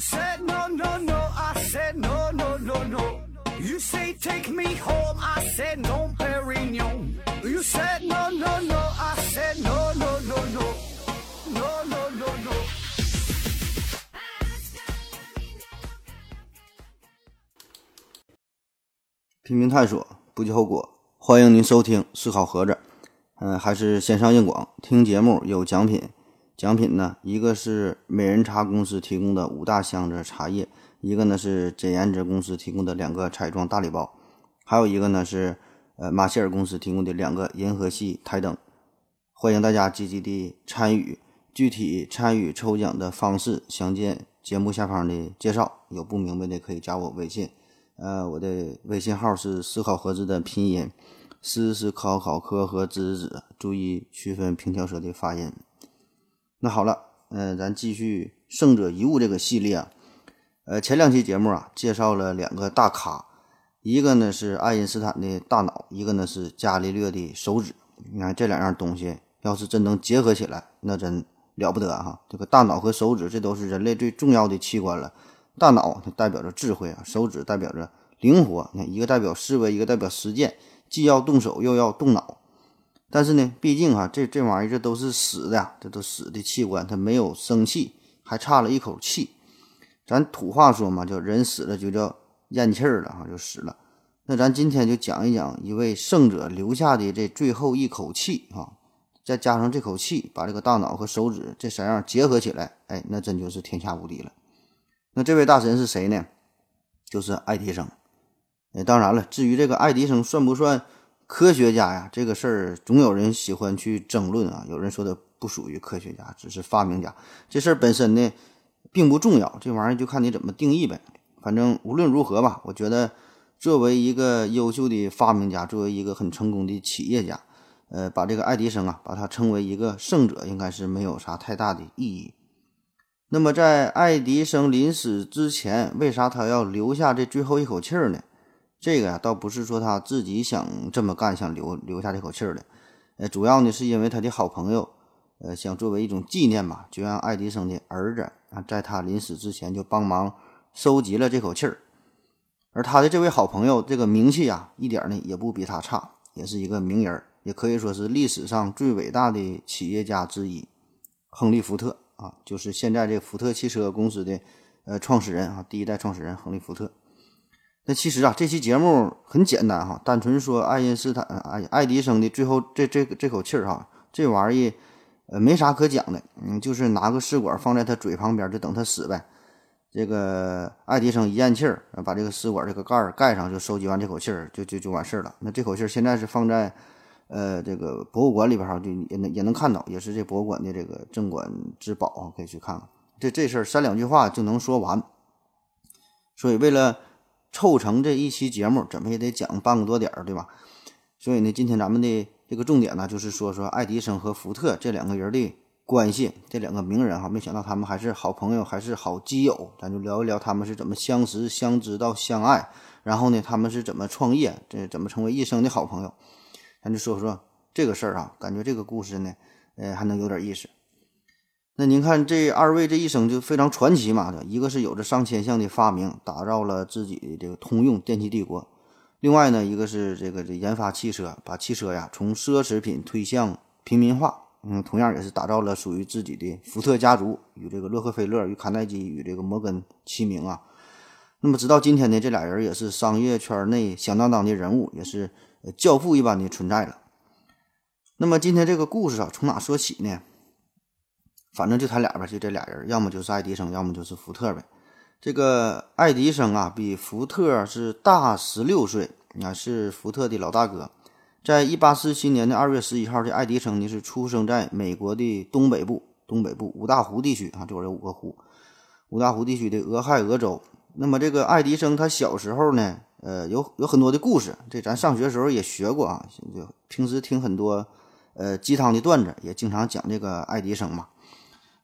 said no no no, I said no no no no. You say take me home, I said no, Perignon. You said no no no, I said no no no no, no no no no. 拼命探索，不计后果。欢迎您收听思考盒子，嗯、还是线上硬广。听节目有奖品，奖品呢，一个是美人茶公司提供的五大箱子茶叶，一个呢是简言之公司提供的两个彩妆大礼包，还有一个呢是呃马歇尔公司提供的两个银河系台灯。欢迎大家积极的参与，具体参与抽奖的方式详见节目下方的介绍。有不明白的可以加我微信。呃，我的微信号是思考盒子的拼音，思是考考科和子子，注意区分平翘舌的发音。那好了，嗯、咱继续胜者遗物这个系列啊。呃，前两期节目啊，介绍了两个大咖，一个呢是爱因斯坦的大脑，一个呢是伽利略的手指。你看这两样东西，要是真能结合起来，那真了不得哈！这个大脑和手指，这都是人类最重要的器官了。大脑它代表着智慧啊，手指代表着灵活。你看，一个代表思维，一个代表实践，既要动手又要动脑。但是呢，毕竟哈、这这玩意儿这都是死的，这都死的器官，它没有生气，还差了一口气。咱土话说嘛，叫人死了就叫咽气儿了哈，就死了。那咱今天就讲一讲一位圣者留下的这最后一口气啊，再加上这口气，把这个大脑和手指这三样结合起来，哎，那真就是天下无敌了。那这位大神是谁呢？就是爱迪生。哎，当然了，至于这个爱迪生算不算科学家呀？这个事儿总有人喜欢去争论啊。有人说他不属于科学家，只是发明家。这事儿本身呢，并不重要，这玩意儿就看你怎么定义呗。反正无论如何吧，我觉得作为一个优秀的发明家，作为一个很成功的企业家，呃，把这个爱迪生啊，把他称为一个圣者，应该是没有啥太大的意义。那么在爱迪生临死之前，为啥他要留下这最后一口气儿呢？这个呀、倒不是说他自己想这么干，想留留下这口气儿的，呃，主要呢是因为他的好朋友，呃，想作为一种纪念吧，就让爱迪生的儿子啊，在他临死之前就帮忙收集了这口气儿。而他的这位好朋友，这个名气啊，一点呢也不比他差，也是一个名人，也可以说是历史上最伟大的企业家之一——亨利·福特啊，就是现在这福特汽车公司的呃创始人啊，第一代创始人亨利·福特。那其实啊，这期节目很简单哈，单纯说爱因斯坦、爱爱迪生的最后这这这口气儿哈，这玩意儿呃没啥可讲的，嗯，就是拿个试管放在他嘴旁边，就等他死呗。这个爱迪生一咽气儿，把这个试管这个盖儿盖上，就收集完这口气儿，就就就完事儿了。那这口气儿现在是放在呃这个博物馆里边哈，就也能也能看到，也是这博物馆的这个镇馆之宝，可以去看看。这这事儿三两句话就能说完。所以为了凑成这一期节目，怎么也得讲半个多点儿，对吧？所以呢，今天咱们的这个重点呢，就是说说爱迪生和福特这两个人的关系，这两个名人哈，没想到他们还是好朋友，还是好基友，咱就聊一聊他们是怎么相识、相知到相爱，然后呢，他们是怎么创业，这怎么成为一生的好朋友，咱就说说这个事儿啊，感觉这个故事呢，呃，还能有点意思。那您看这二位这一生就非常传奇嘛，一个是有着上千项的发明，打造了自己的这个通用电气帝国；另外呢，一个是这个这研发汽车，把汽车呀从奢侈品推向平民化。嗯，同样也是打造了属于自己的福特家族，与这个洛克菲勒、与卡耐基、与这个摩根齐名啊。那么直到今天呢，这俩人也是商业圈内响当当的人物，也是教父一般的存在了。那么今天这个故事啊，从哪说起呢？反正就他俩呗，就这俩人，要么就是爱迪生，要么就是福特呗。这个爱迪生啊，比福特是大十六岁，啊，是福特的老大哥。在一八四七年的二月十一号，这爱迪生呢是出生在美国的东北部，东北部五大湖地区啊，这会儿有五个湖，五大湖地区的俄亥俄州。那么这个爱迪生他小时候呢，呃，有有很多的故事，这咱上学的时候也学过啊，就平时听很多呃鸡汤的段子，也经常讲这个爱迪生嘛。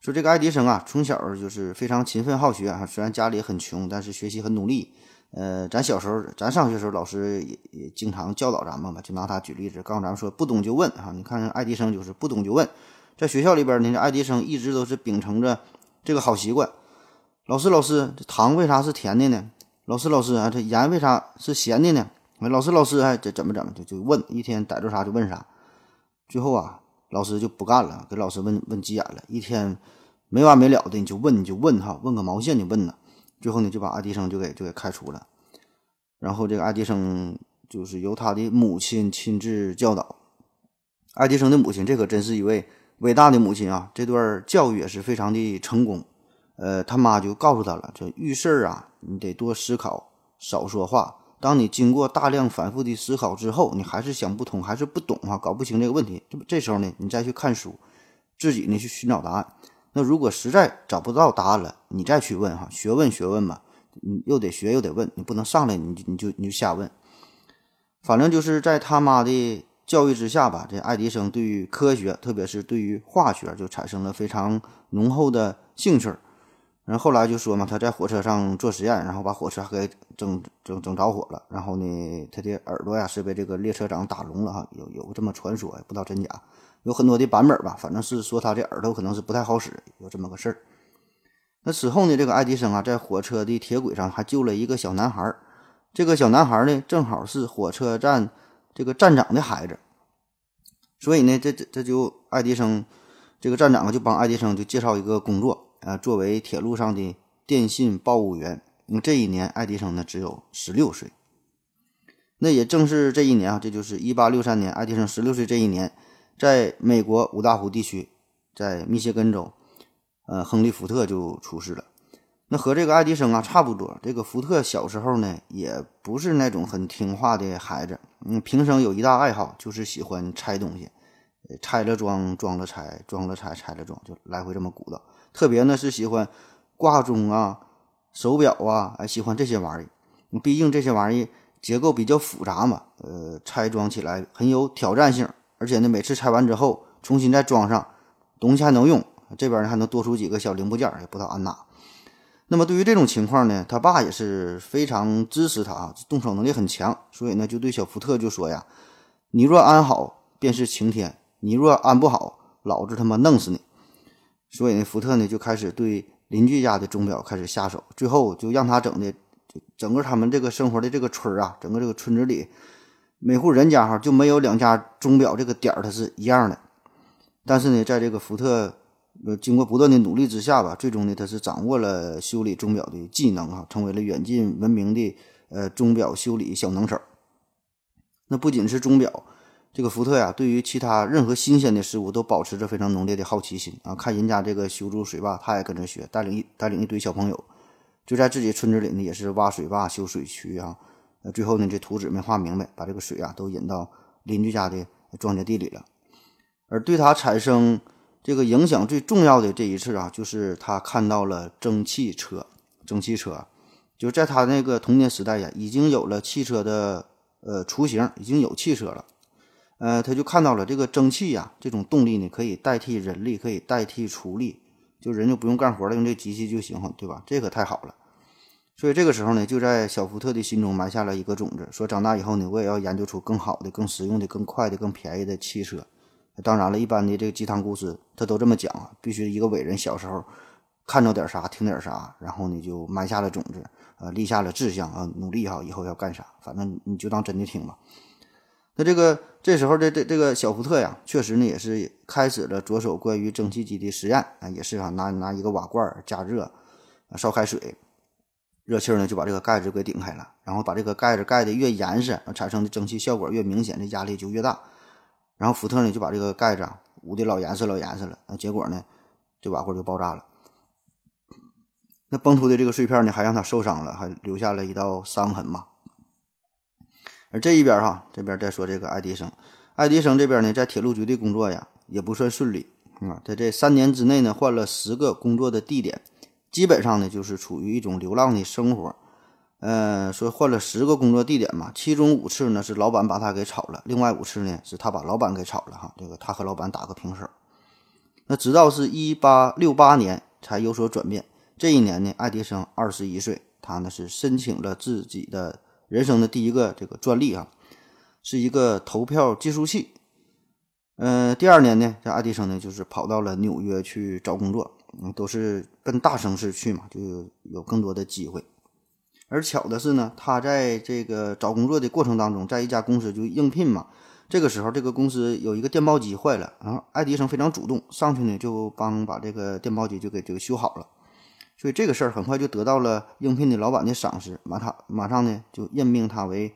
说这个爱迪生啊，从小就是非常勤奋好学啊，虽然家里很穷，但是学习很努力。呃，咱小时候，咱上学时候，老师也也经常教导咱们嘛，就拿他举例子，告诉咱们说不懂就问啊。你看爱迪生就是不懂就问，在学校里边呢，爱迪生一直都是秉承着这个好习惯。老师老师，这糖为啥是甜的呢？老师老师啊，这盐为啥是咸的呢？老师老师，哎，这怎么怎么就就问，一天逮着啥就问啥。最后啊，老师就不干了，给老师问问急眼了，一天没完没了的，你就问你就问哈，问个毛线你问呢？最后呢，就把爱迪生就给就给开除了。然后这个爱迪生就是由他的母亲亲自教导。爱迪生的母亲，这可真是一位伟大的母亲啊！这段教育也是非常的成功。呃，他妈就告诉他了，这遇事儿啊，你得多思考，少说话。当你经过大量反复的思考之后，你还是想不通，还是不懂啊，搞不清这个问题，这不这时候呢，你再去看书，自己呢去寻找答案。那如果实在找不到答案了，你再去问哈，学问学问嘛，你又得学又得问，你不能上来你就你就你就瞎问。反正就是在他妈的。教育之下吧，这爱迪生对于科学，特别是对于化学，就产生了非常浓厚的兴趣。然后后来就说嘛，他在火车上做实验，然后把火车给整整整着火了。然后呢，他的耳朵呀是被这个列车长打聋了哈，有有这么传说，不知道真假，有很多的版本吧。反正是说他这耳朵可能是不太好使，有这么个事儿。那此后呢，这个爱迪生啊，在火车的铁轨上还救了一个小男孩。这个小男孩呢，正好是火车站。这个站长的孩子，所以呢，这这这就爱迪生这个站长就帮爱迪生就介绍一个工作啊，作为铁路上的电信报务员。那这一年，爱迪生呢只有十六岁。那也正是这一年啊，这就是一八六三年，爱迪生十六岁这一年，在美国五大湖地区，在密歇根州，呃，亨利·福特就出事了。那和这个爱迪生啊差不多。这个福特小时候呢，也不是那种很听话的孩子。嗯，平生有一大爱好，就是喜欢拆东西，拆了装，装了拆，装了拆，拆了装，就来回这么鼓捣。特别呢是喜欢挂钟啊、手表啊，哎，喜欢这些玩意儿。毕竟这些玩意儿结构比较复杂嘛，呃，拆装起来很有挑战性。而且呢，每次拆完之后，重新再装上，东西还能用。这边呢还能多出几个小零部件，也不知道安哪。那么对于这种情况呢，他爸也是非常支持他啊，动手能力很强，所以呢就对小福特就说呀：“你若安好，便是晴天；你若安不好，老子他妈弄死你。”所以呢，福特呢就开始对邻居家的钟表开始下手，最后就让他整的，整个他们这个生活的这个村儿啊，整个这个村子里，每户人家哈就没有两家钟表这个点儿它是一样的。但是呢，在这个福特。呃，经过不断的努力之下吧，最终呢，他是掌握了修理钟表的技能啊，成为了远近闻名的呃钟表修理小能手。那不仅是钟表，这个福特呀，对于其他任何新鲜的事物都保持着非常浓烈的好奇心啊。看人家这个修筑水坝，他也跟着学，带领一带领一堆小朋友，就在自己村子里呢，也是挖水坝、修水渠啊。呃，最后呢，这图纸没画明白，把这个水啊都引到邻居家的庄稼地里了，而对他产生。这个影响最重要的这一次啊，就是他看到了蒸汽车。蒸汽车，就在他那个童年时代呀，已经有了汽车的呃雏形，已经有汽车了。呃，他就看到了这个蒸汽呀，这种动力呢，可以代替人力，可以代替畜力，就人就不用干活了，用这机器就行，对吧？这可太好了。所以这个时候呢，就在小福特的心中埋下了一个种子，说长大以后呢，我也要研究出更好的、更实用的、更快的、更便宜的汽车。当然了，一般的这个鸡汤故事，他都这么讲啊，必须一个伟人小时候看着点啥，听点啥，然后呢就埋下了种子，呃，立下了志向啊，努力哈，以后要干啥，反正你就当真的听吧。那这个这时候的这这个小福特呀，确实呢也是开始了着手关于蒸汽机的实验啊，也是啊，拿拿一个瓦罐加热，烧开水，热气呢就把这个盖子给顶开了，然后把这个盖子盖的越严实，产生的蒸汽效果越明显，这压力就越大。然后福特呢就把这个盖子捂的老严实老严实了，那结果呢，这瓦罐就爆炸了。那崩出的这个碎片呢，还让他受伤了，还留下了一道伤痕嘛。而这一边哈，这边再说这个爱迪生，爱迪生这边呢，在铁路局的工作呀，也不算顺利啊。在这三年之内呢，换了十个工作的地点，基本上呢，就是处于一种流浪的生活。呃，说换了十个工作地点嘛，其中五次呢是老板把他给炒了，另外五次呢是他把老板给炒了哈。这个他和老板打个平手。那直到是一八六八年才有所转变。这一年呢，爱迪生二十一岁，他呢是申请了自己的人生的第一个这个专利啊，是一个投票计数器。嗯，第二年呢，这爱迪生呢就是跑到了纽约去找工作。嗯，都是奔大城市去嘛，就有更多的机会。而巧的是呢，他在这个找工作的过程当中，在一家公司就应聘嘛。这个时候，这个公司有一个电报机坏了，然后爱迪生非常主动上去呢，就帮把这个电报机就给这个修好了。所以这个事儿很快就得到了应聘的老板的赏识，马他马上呢就任命他为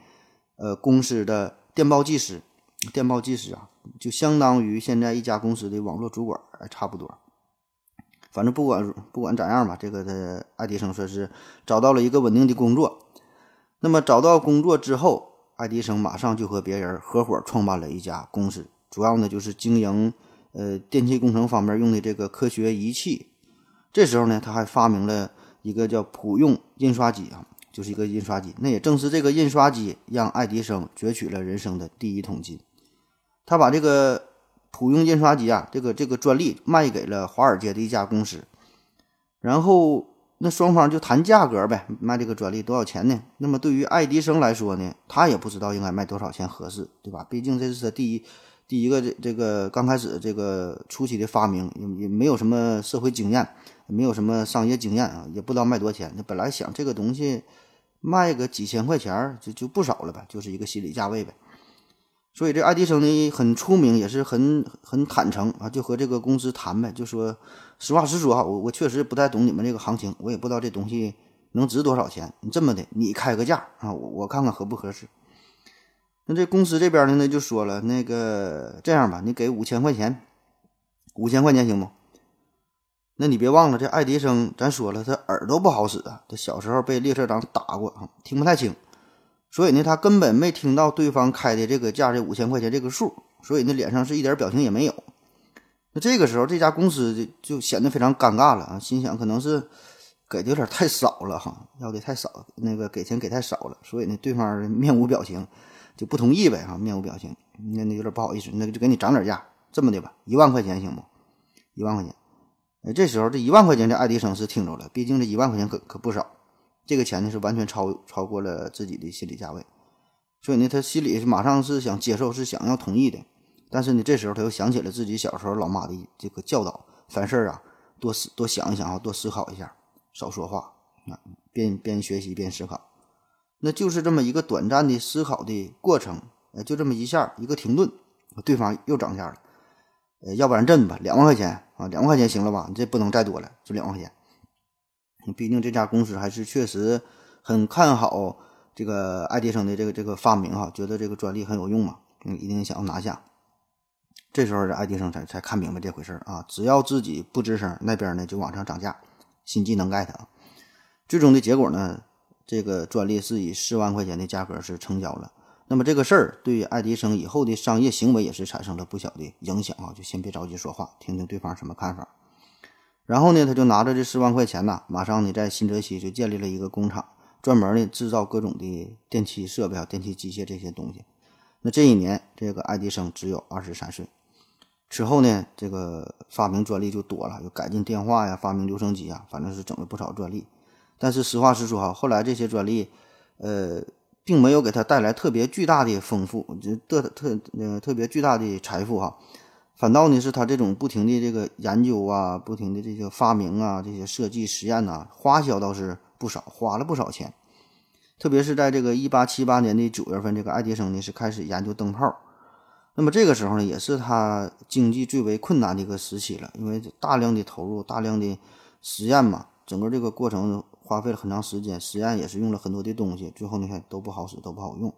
呃公司的电报技师。电报技师啊，就相当于现在一家公司的网络主管，差不多。反正不管不管咋样吧，这个的爱迪生说是找到了一个稳定的工作。那么找到工作之后，爱迪生马上就和别人合伙创办了一家公司，主要呢就是经营呃电气工程方面用的这个科学仪器。这时候呢，他还发明了一个叫普用印刷机啊，就是一个印刷机。那也正是这个印刷机让爱迪生攫取了人生的第一桶金。他把这个。普用印刷机啊，这个这个专利卖给了华尔街的一家公司，然后那双方就谈价格呗，卖这个专利多少钱呢？那么对于爱迪生来说呢，他也不知道应该卖多少钱合适，对吧？毕竟这是他第一第一个这这个刚开始这个初期的发明，也也没有什么社会经验，没有什么商业经验啊，也不知道卖多少钱。那本来想这个东西卖个几千块钱就就不少了呗，就是一个心理价位呗。所以这爱迪生呢很出名，也是很很坦诚啊，就和这个公司谈呗，就说实话实说哈，我我确实不太懂你们这个行情，我也不知道这东西能值多少钱。你这么的，你开个价啊，我我看看合不合适。那这公司这边呢，那就说了，那个这样吧，你给五千块钱，五千块钱行不？那你别忘了，这爱迪生咱说了，他耳朵不好使啊，他小时候被列车长打过啊，听不太清。所以呢，他根本没听到对方开的这个价，这五千块钱这个数，所以呢，脸上是一点表情也没有。那这个时候，这家公司就就显得非常尴尬了啊，心想可能是给的有点太少了哈，要的太少，那个给钱给太少了，所以呢，对方面无表情，就不同意呗哈，面无表情，那那有点不好意思，那就给你涨点价，这么的吧，一万块钱行不？一万块钱。哎，这时候这一万块钱，这爱迪生是听着了，毕竟这一万块钱可可不少。这个钱呢是完全超超过了自己的心理价位，所以呢，他心里是马上是想接受，是想要同意的。但是呢，这时候他又想起了自己小时候老妈的这个教导：凡事啊，多思多想一想啊，多思考一下，少说话啊，边边学习边思考。那就是这么一个短暂的思考的过程，呃，就这么一下一个停顿，对方又涨价了，呃，要不然这么吧，两万块钱啊，两万块钱行了吧？你这不能再多了，就两万块钱。毕竟这家公司还是确实很看好这个爱迪生的这个这个发明哈，觉得这个专利很有用嘛，一定想要拿下。这时候这爱迪生才才看明白这回事儿啊，只要自己不吱声，那边呢就往上涨价，心机能 get 啊。最终的结果呢，这个专利是以四万块钱的价格是成交了。那么这个事儿对于爱迪生以后的商业行为也是产生了不小的影响啊，就先别着急说话，听听对方什么看法。然后呢，他就拿着这四万块钱呐，马上呢在新泽西就建立了一个工厂，专门呢制造各种的电器设备啊、电器机械这些东西。那这一年，这个爱迪生只有二十三岁。此后呢，这个发明专利就多了，又改进电话呀，发明留声机啊，反正是整了不少专利。但是实话实说哈，后来这些专利，呃，并没有给他带来特别巨大的丰富，就特特呃特别巨大的财富哈。反倒呢，是他这种不停的这个研究啊，不停的这些发明啊，这些设计实验呐，花销倒是不少，花了不少钱。特别是在这个一八七八年的九月份，这个爱迪生呢是开始研究灯泡。那么这个时候呢，也是他经济最为困难的一个时期了，因为大量的投入，大量的实验嘛，整个这个过程花费了很长时间，实验也是用了很多的东西，最后你看都不好使，都不好用。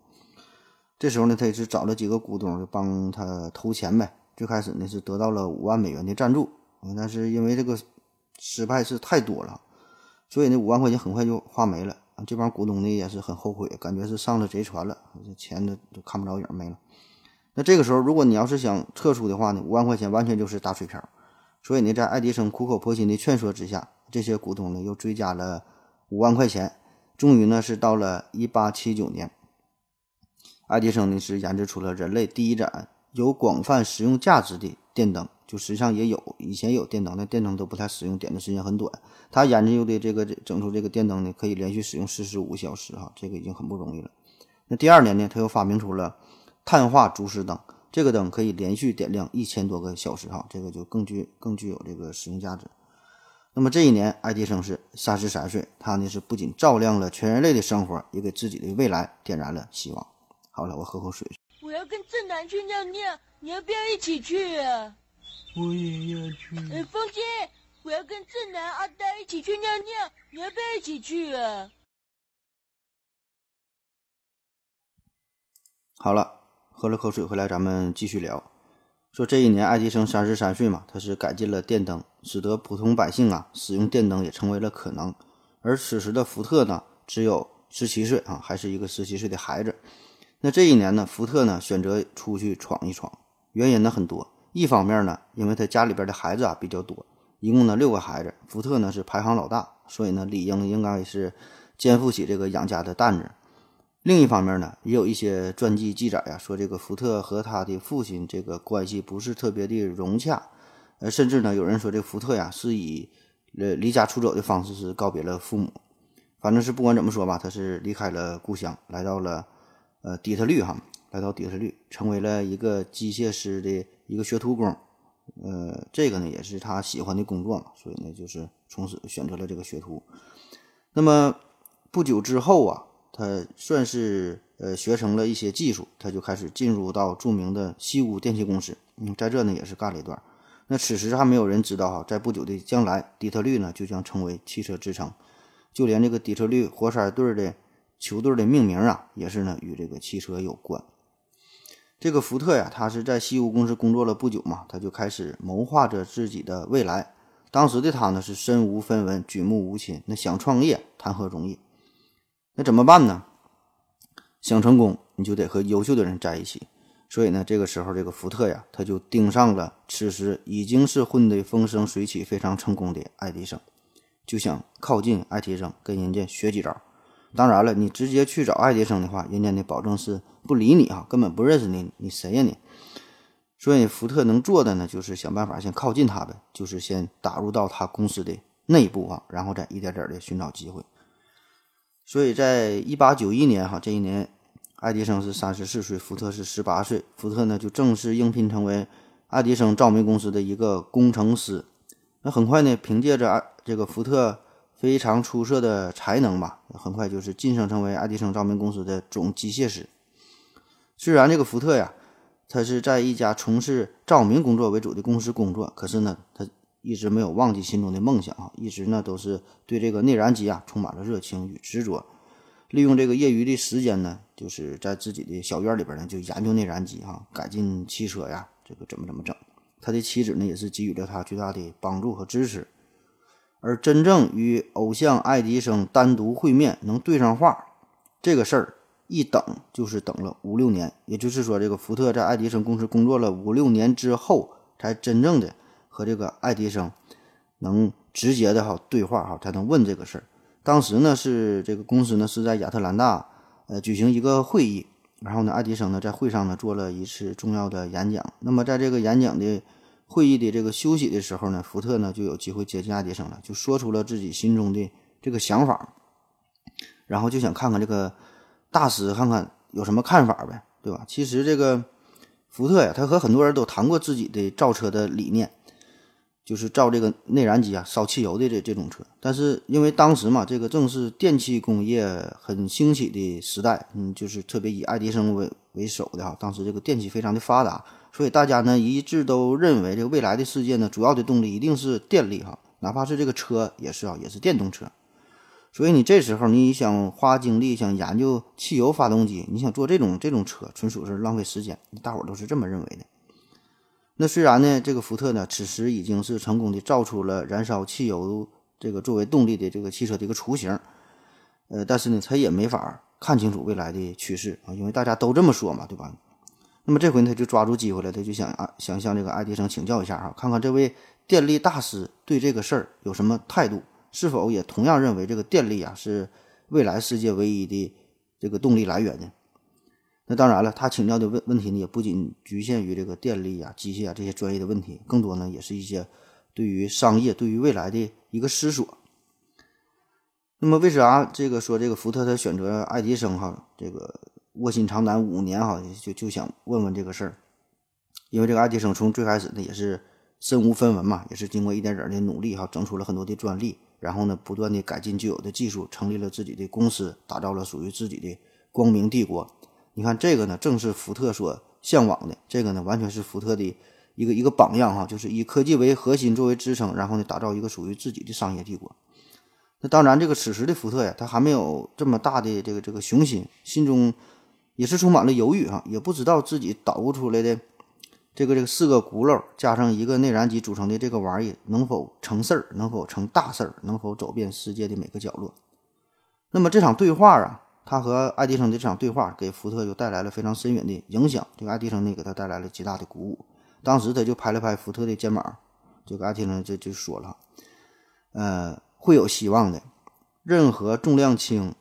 这时候呢，他也是找了几个股东，就帮他投钱呗。最开始呢是得到了五万美元的赞助，但是因为这个失败是太多了，所以那五万块钱很快就花没了。这帮股东呢也是很后悔，感觉是上了贼船了，这钱都都看不着影没了。那这个时候，如果你要是想撤出的话呢，五万块钱完全就是打水漂。所以呢，在爱迪生苦口婆心的劝说之下，这些股东呢又追加了五万块钱。终于呢是到了一八七九年，爱迪生呢是研制出了人类第一盏。有广泛使用价值的电灯，就实际上也有，以前有电灯，但电灯都不太实用，点的时间很短。他研究的这个整出这个电灯呢，可以连续使用四十五小时，哈，这个已经很不容易了。那第二年呢，他又发明出了碳化竹石灯，这个灯可以连续点亮一千多个小时，哈，这个就更具更具有这个实用价值。那么这一年，爱迪生是三十三岁，他呢是不仅照亮了全人类的生活，也给自己的未来点燃了希望。好了，我喝口水。我要跟正南去尿尿，你要不要一起去啊？我也要去。呃，风姐，我要跟正南、阿呆一起去尿尿，你要不要一起去啊？好了，喝了口水回来，咱们继续聊。说这一年，爱迪生三十三岁嘛，他是改进了电灯，使得普通百姓啊使用电灯也成为了可能。而此时的福特呢，只有十七岁啊，还是一个十七岁的孩子。那这一年呢，福特呢选择出去闯一闯，原因呢很多。一方面呢，因为他家里边的孩子啊比较多，一共呢六个孩子，福特呢是排行老大，所以呢理应应该是肩负起这个养家的担子。另一方面呢，也有一些传记记载呀，说这个福特和他的父亲这个关系不是特别的融洽，呃，甚至呢有人说这福特呀是以呃离家出走的方式是告别了父母。反正是不管怎么说吧，他是离开了故乡，来到了。呃，底特律哈，来到底特律，成为了一个机械师的一个学徒工。呃，这个呢也是他喜欢的工作嘛，所以呢就是从此选择了这个学徒。那么不久之后啊，他算是呃学成了一些技术，他就开始进入到著名的西屋电气公司。嗯，在这呢也是干了一段。那此时还没有人知道哈，在不久的将来，底特律呢就将成为汽车之城，就连这个底特律活塞队的。球队的命名啊，也是呢与这个汽车有关。这个福特呀，他是在西屋公司工作了不久嘛，他就开始谋划着自己的未来。当时的他呢是身无分文，举目无亲，那想创业谈何容易？那怎么办呢？想成功，你就得和优秀的人在一起。所以呢，这个时候这个福特呀，他就盯上了此时已经是混得风生水起、非常成功的爱迪生，就想靠近爱迪生，跟人家学几招。当然了，你直接去找爱迪生的话，人家呢保证是不理你啊，根本不认识你，你谁呀你？所以福特能做的呢，就是想办法先靠近他呗，就是先打入到他公司的内部啊，然后再一点点的寻找机会。所以在一八九一年哈，这一年，爱迪生是三十四岁，福特是十八岁，福特呢就正式应聘成为爱迪生照明公司的一个工程师。那很快呢，凭借着这个福特。非常出色的才能吧，很快就是晋升成为爱迪生照明公司的总机械师。虽然这个福特呀，他是在一家从事照明工作为主的公司工作，可是呢，他一直没有忘记心中的梦想啊，一直呢都是对这个内燃机啊充满了热情与执着。利用这个业余的时间呢，就是在自己的小院里边呢就研究内燃机哈，改进汽车呀，这个怎么怎么整。他的妻子呢也是给予了他巨大的帮助和支持。而真正与偶像爱迪生单独会面，能对上话，这个事儿一等就是等了五六年。也就是说，这个福特在爱迪生公司工作了五六年之后，才真正的和这个爱迪生能直接的哈对话哈，才能问这个事儿。当时呢，是这个公司呢是在亚特兰大呃举行一个会议，然后呢，爱迪生呢在会上呢做了一次重要的演讲。那么在这个演讲的。会议的这个休息的时候呢，福特呢就有机会接近爱迪生了，就说出了自己心中的这个想法，然后就想看看这个大师看看有什么看法呗，对吧？其实这个福特呀，他和很多人都谈过自己的造车的理念，就是造这个内燃机啊，烧汽油的这这种车。但是因为当时嘛，这个正是电气工业很兴起的时代，嗯，就是特别以爱迪生为为首的哈，当时这个电气非常的发达。所以大家呢一致都认为，这个未来的世界呢，主要的动力一定是电力哈，哪怕是这个车也是啊，也是电动车。所以你这时候你想花精力想研究汽油发动机，你想做这种这种车，纯属是浪费时间。大伙儿都是这么认为的。那虽然呢，这个福特呢，此时已经是成功的造出了燃烧汽油这个作为动力的这个汽车的一个雏形，呃，但是呢，他也没法看清楚未来的趋势啊，因为大家都这么说嘛，对吧？那么这回他就抓住机会了，他就想啊，想向这个爱迪生请教一下哈，看看这位电力大师对这个事儿有什么态度，是否也同样认为这个电力啊是未来世界唯一的这个动力来源呢？那当然了，他请教的问问题呢，也不仅局限于这个电力啊、机械啊这些专业的问题，更多呢也是一些对于商业、对于未来的一个思索。那么为啥这个说这个福特他选择爱迪生哈这个？卧薪尝胆五年哈，就就想问问这个事儿，因为这个爱迪生从最开始呢也是身无分文嘛，也是经过一点点的努力哈，整出了很多的专利，然后呢，不断的改进旧有的技术，成立了自己的公司，打造了属于自己的光明帝国。你看这个呢，正是福特所向往的，这个呢，完全是福特的一个一个榜样哈，就是以科技为核心作为支撑，然后呢，打造一个属于自己的商业帝国。那当然，这个此时的福特呀，他还没有这么大的这个这个雄心，心中也是充满了犹豫哈，也不知道自己捣鼓出来的。这个这个四个轱辘加上一个内燃机组成的这个玩意能否成事儿？能否成大事儿？能否走遍世界的每个角落？那么这场对话啊，他和爱迪生的这场对话给福特就带来了非常深远的影响。这个爱迪生呢，给他带来了极大的鼓舞。当时他就拍了拍福特的肩膀，这个爱迪生就就说了：“呃，会有希望的。任何重量轻、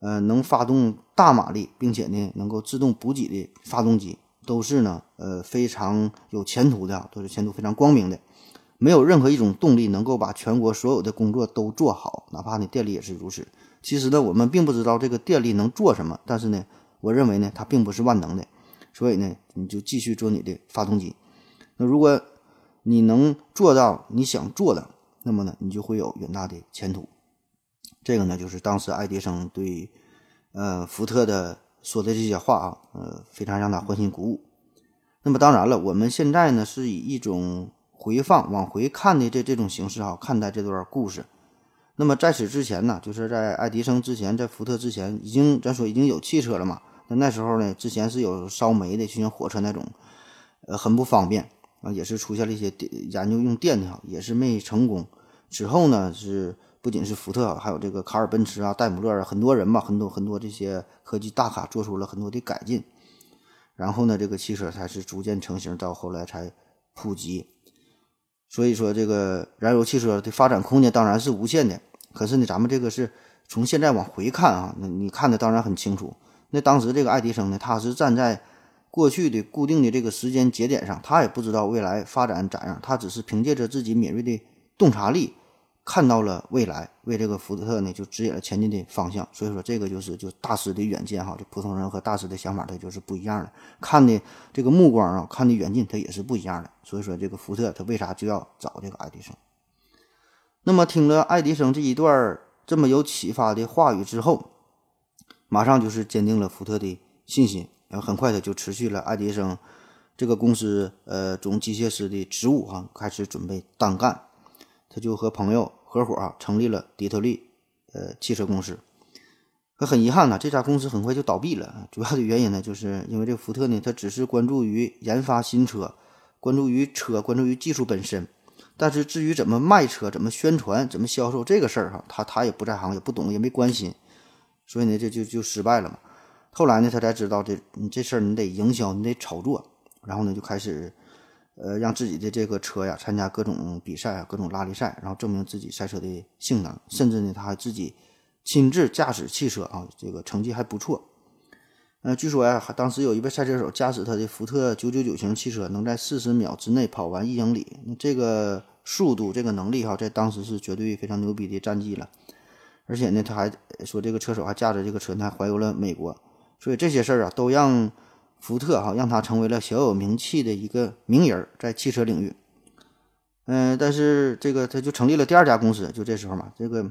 呃能发动大马力，并且呢能够自动补给的发动机。”都是呢，呃，非常有前途的，都是前途非常光明的。没有任何一种动力能够把全国所有的工作都做好，哪怕呢电力也是如此。其实呢，我们并不知道这个电力能做什么，但是呢，我认为呢，它并不是万能的。所以呢，你就继续做你的发动机。那如果你能做到你想做的，那么呢，你就会有远大的前途。这个呢，就是当时爱迪生对呃福特的。说的这些话啊，呃，非常让他欢欣鼓舞。那么当然了，我们现在呢是以一种回放、往回看的这这种形式啊看待这段故事。那么在此之前呢，就是在爱迪生之前，在福特之前，已经咱说已经有汽车了嘛。那那时候呢，之前是有烧煤的，就像火车那种，呃，很不方便啊，也是出现了一些研究用电的哈，也是没成功。之后呢是。不仅是福特，还有这个卡尔奔驰啊、戴姆勒啊，很多人吧，很多很多这些科技大咖做出了很多的改进，然后呢，这个汽车才是逐渐成型，到后来才普及。所以说，这个燃油汽车的发展空间当然是无限的。可是呢，咱们这个是从现在往回看啊，那你看的当然很清楚。那当时这个爱迪生呢，他是站在过去的固定的这个时间节点上，他也不知道未来发展咋样，他只是凭借着自己敏锐的洞察力。看到了未来，为这个福特呢就指引了前进的方向。所以说，这个就是就大师的远见哈，就普通人和大师的想法，他就是不一样的。看的这个目光啊，看的远近，他也是不一样的。所以说，这个福特他为啥就要找这个爱迪生？那么听了爱迪生这一段这么有启发的话语之后，马上就是坚定了福特的信心。然后很快他就辞去了爱迪生这个公司呃总机械师的职务哈，开始准备单干。他就和朋友合伙啊，成立了底特律呃汽车公司。可很遗憾呢，这家公司很快就倒闭了。主要的原因呢，就是因为这福特呢，他只是关注于研发新车，关注于车，关注于技术本身。但是至于怎么卖车、怎么宣传、怎么销售这个事儿哈，他他也不在行，也不懂，也没关心。所以呢，这就就失败了嘛。后来呢，他才知道这你这事儿你得营销，你得炒作，然后呢就开始。呃，让自己的这个车呀参加各种比赛啊，各种拉力赛，然后证明自己赛车的性能，甚至呢，他自己亲自驾驶汽车啊，这个成绩还不错。呃，据说呀，当时有一位赛车手驾驶他的福特999型汽车，能在四十秒之内跑完一英里，这个速度、这个能力哈，在当时是绝对非常牛逼的战绩了。而且呢，他还说这个车手还驾着这个车，他还环游了美国。所以这些事儿啊，都让。福特哈让他成为了小有名气的一个名人，在汽车领域。嗯，但是这个他就成立了第二家公司，就这时候嘛，这个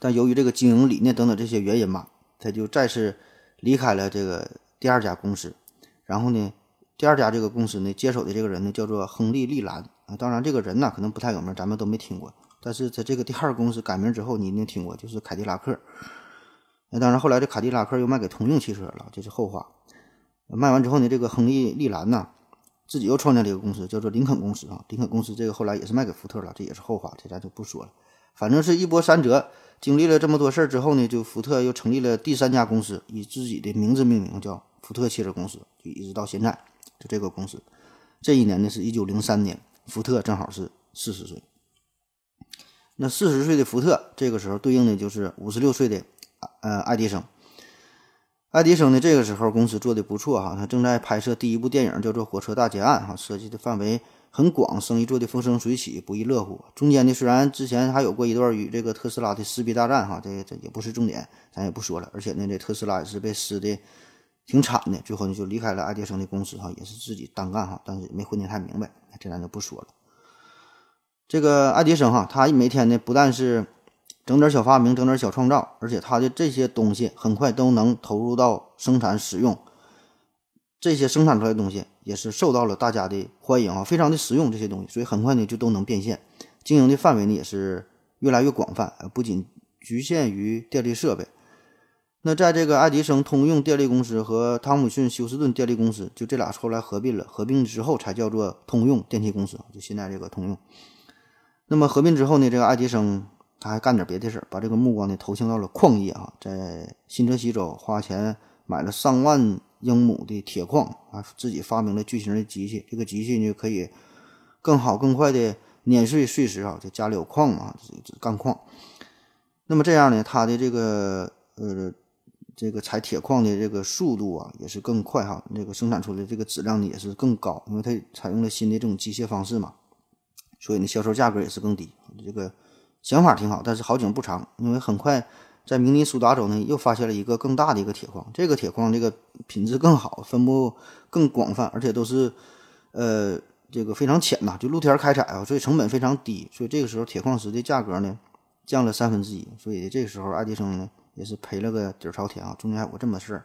但由于这个经营理念等等这些原因嘛，他就再次离开了这个第二家公司。然后呢，第二家这个公司呢接手的这个人呢叫做亨利·利兰啊，当然这个人呢可能不太有名，咱们都没听过。但是他这个第二公司改名之后，你一定听过，就是凯迪拉克。那当然后来这凯迪拉克又卖给通用汽车了，这是后话。卖完之后呢，这个亨利·利兰呢，自己又创建了一个公司，叫做林肯公司啊。林肯公司这个后来也是卖给福特了，这也是后话，这咱就不说了。反正是一波三折，经历了这么多事儿之后呢，就福特又成立了第三家公司，以自己的名字命名，叫福特汽车公司，就一直到现在，就这个公司。这一年呢是一九零三年，福特正好是四十岁。那四十岁的福特，这个时候对应的就是五十六岁的呃爱迪生。爱迪生呢，这个时候公司做的不错哈，他正在拍摄第一部电影，叫做《火车大劫案》哈，涉及的范围很广，生意做的风生水起，不亦乐乎。中间呢，虽然之前还有过一段与这个特斯拉的撕逼大战哈，这这也不是重点，咱也不说了。而且呢，这特斯拉也是被撕的挺惨的，最后呢就离开了爱迪生的公司哈，也是自己单干哈，但是也没混得太明白，这咱就不说了。这个爱迪生哈，他每天呢不但是整点小发明，整点小创造，而且他的这些东西很快都能投入到生产使用。这些生产出来的东西也是受到了大家的欢迎啊，非常的实用这些东西，所以很快呢就都能变现，经营的范围呢也是越来越广泛，不仅局限于电力设备。那在这个爱迪生通用电力公司和汤姆逊休斯顿电力公司，就这俩后来合并了，合并之后才叫做通用电气公司，就现在这个通用。那么合并之后呢，这个爱迪生他还干点别的事儿，把这个目光呢投向到了矿业啊，在新泽西州花钱买了上万。英亩的铁矿啊，自己发明了巨型的机器，这个机器呢可以更好、更快的碾碎碎石啊，就家里有矿嘛，干矿。那么这样呢，它的这个呃这个采铁矿的这个速度啊也是更快哈，这个生产出来这个质量呢也是更高，因为它采用了新的这种机械方式嘛，所以呢销售价格也是更低。这个想法挺好，但是好景不长，因为很快。在明尼苏达州呢，又发现了一个更大的一个铁矿。这个铁矿这个品质更好，分布更广泛，而且都是呃这个非常浅呐，就露天开采啊，所以成本非常低。所以这个时候铁矿石的价格呢降了三分之一。所以这个时候爱迪生呢也是赔了个底儿朝天啊。中间还有个这么事儿，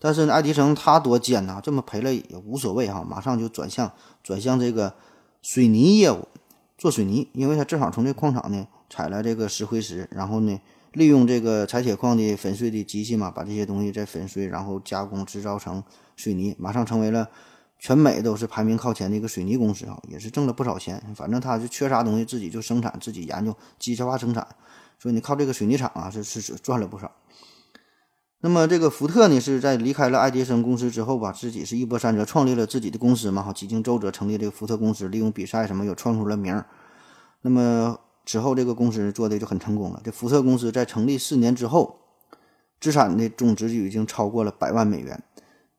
但是爱迪生他多奸呐，这么赔了也无所谓哈，马上就转向转向这个水泥业务，做水泥，因为他正好从这矿场呢采了这个石灰石，然后呢。利用这个采铁矿的粉碎的机器嘛，把这些东西再粉碎，然后加工制造成水泥，马上成为了全美都是排名靠前的一个水泥公司啊，也是挣了不少钱。反正他就缺啥东西自己就生产，自己研究机械化生产，所以你靠这个水泥厂啊是是赚了不少。那么这个福特呢是在离开了爱迪生公司之后吧，自己是一波三折创立了自己的公司嘛，哈，几经周折成立这个福特公司，利用比赛什么又创出了名儿。那么。之后，这个公司做的就很成功了。这福特公司在成立四年之后，资产的总值就已经超过了百万美元。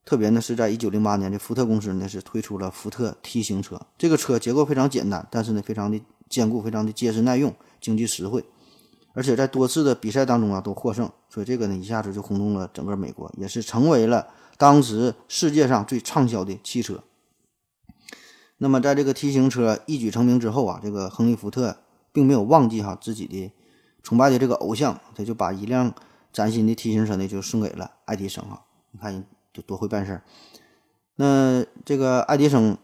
特别呢是在一九零八年，这福特公司呢是推出了福特 T 型车。这个车结构非常简单，但是呢非常的坚固，非常的结实耐用，经济实惠，而且在多次的比赛当中啊都获胜。所以这个呢一下子就轰动了整个美国，也是成为了当时世界上最畅销的汽车。那么在这个 T 型车一举成名之后啊，这个亨利·福特。并没有忘记哈自己的崇拜的这个偶像，他就把一辆崭新的 T 型车呢就送给了爱迪生哈。你看人就多会办事儿。那这个爱迪生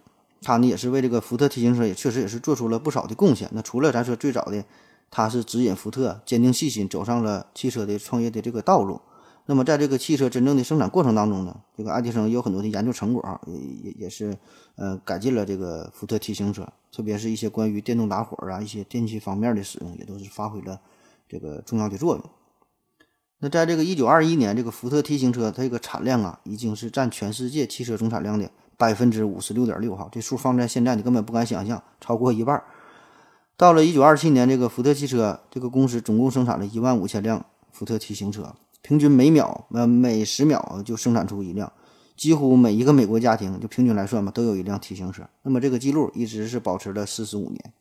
他呢也是为这个福特 T 型车也确实也是做出了不少的贡献。那除了咱说最早的，他是指引福特坚定信心走上了汽车的创业的这个道路。那么在这个汽车真正的生产过程当中呢，这个爱迪生有很多的研究成果啊，也也也是呃改进了这个福特 T 型车。特别是一些关于电动打火啊、一些电器方面的使用，也都是发挥了这个重要的作用。那在这个一九二一年，这个福特 T 型车它这个产量啊，已经是占全世界汽车总产量的百分之五十六点六哈，这数放在现在你根本不敢想象，超过一半。到了一九二七年，这个福特汽车这个公司总共生产了一万五千辆福特 T 型车，平均每秒呃每十秒就生产出一辆。几乎每一个美国家庭，就平均来算吧，都有一辆 T 型车。那么这个记录一直是保持了四十五年。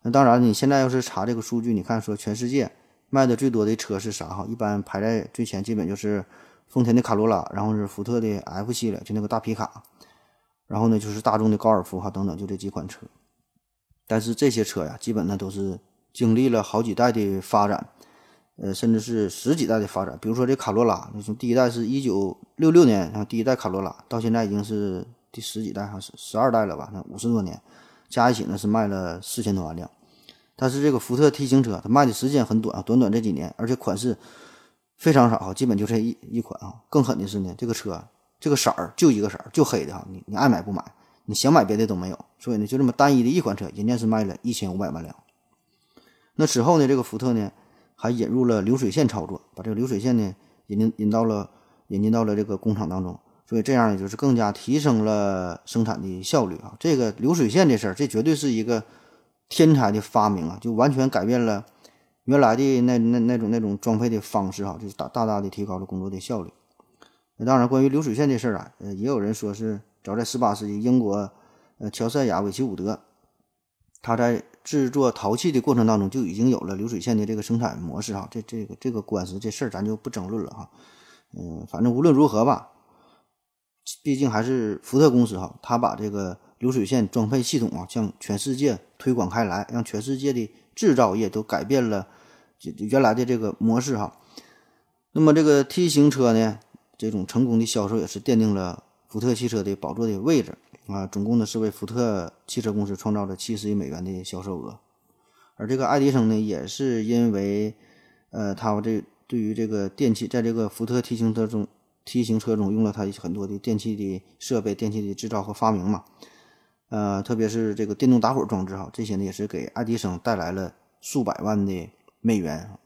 那当然，你现在要是查这个数据，你看说全世界卖的最多的车是啥？哈，一般排在最前，基本就是丰田的卡罗拉，然后是福特的 F 系列，就那个大皮卡，然后呢就是大众的高尔夫哈等等，就这几款车。但是这些车呀，基本呢都是经历了好几代的发展。呃，甚至是十几代的发展，比如说这卡罗拉，那从第一代是一九六六年，然后第一代卡罗拉到现在已经是第十几代，还是十二代了吧？那五十多年，加一起呢是卖了四千多万辆。但是这个福特 T 型车，它卖的时间很短啊，短短这几年，而且款式非常少，基本就这一一款啊。更狠的是呢，这个车这个色儿就一个色儿，就黑的哈，你你爱买不买，你想买别的都没有。所以呢，就这么单一的一款车，人家是卖了一千五百万辆。那此后呢，这个福特呢？还引入了流水线操作，把这个流水线呢引进引到了引进到了这个工厂当中，所以这样也就是更加提升了生产的效率啊。这个流水线这事儿，这绝对是一个天才的发明啊，就完全改变了原来的那那那种那种装配的方式哈，就是大大大的提高了工作的效率。那当然，关于流水线这事儿啊，呃，也有人说是早在十八世纪，英国呃乔赛亚韦奇伍德他在。制作陶器的过程当中就已经有了流水线的这个生产模式哈，这这个这个官司这事儿咱就不争论了哈，嗯，反正无论如何吧，毕竟还是福特公司哈，他把这个流水线装配系统啊，向全世界推广开来，让全世界的制造业都改变了原来的这个模式哈。那么这个 T 型车呢，这种成功的销售也是奠定了福特汽车的宝座的位置啊，总共呢是为福特汽车公司创造了七十亿美元的销售额。而这个爱迪生呢，也是因为，呃，他这对于这个电器，在这个福特 T 型车中，T 型车中用了他很多的电器的设备、电器的制造和发明嘛，呃，特别是这个电动打火装置哈，这些呢也是给爱迪生带来了数百万的美元。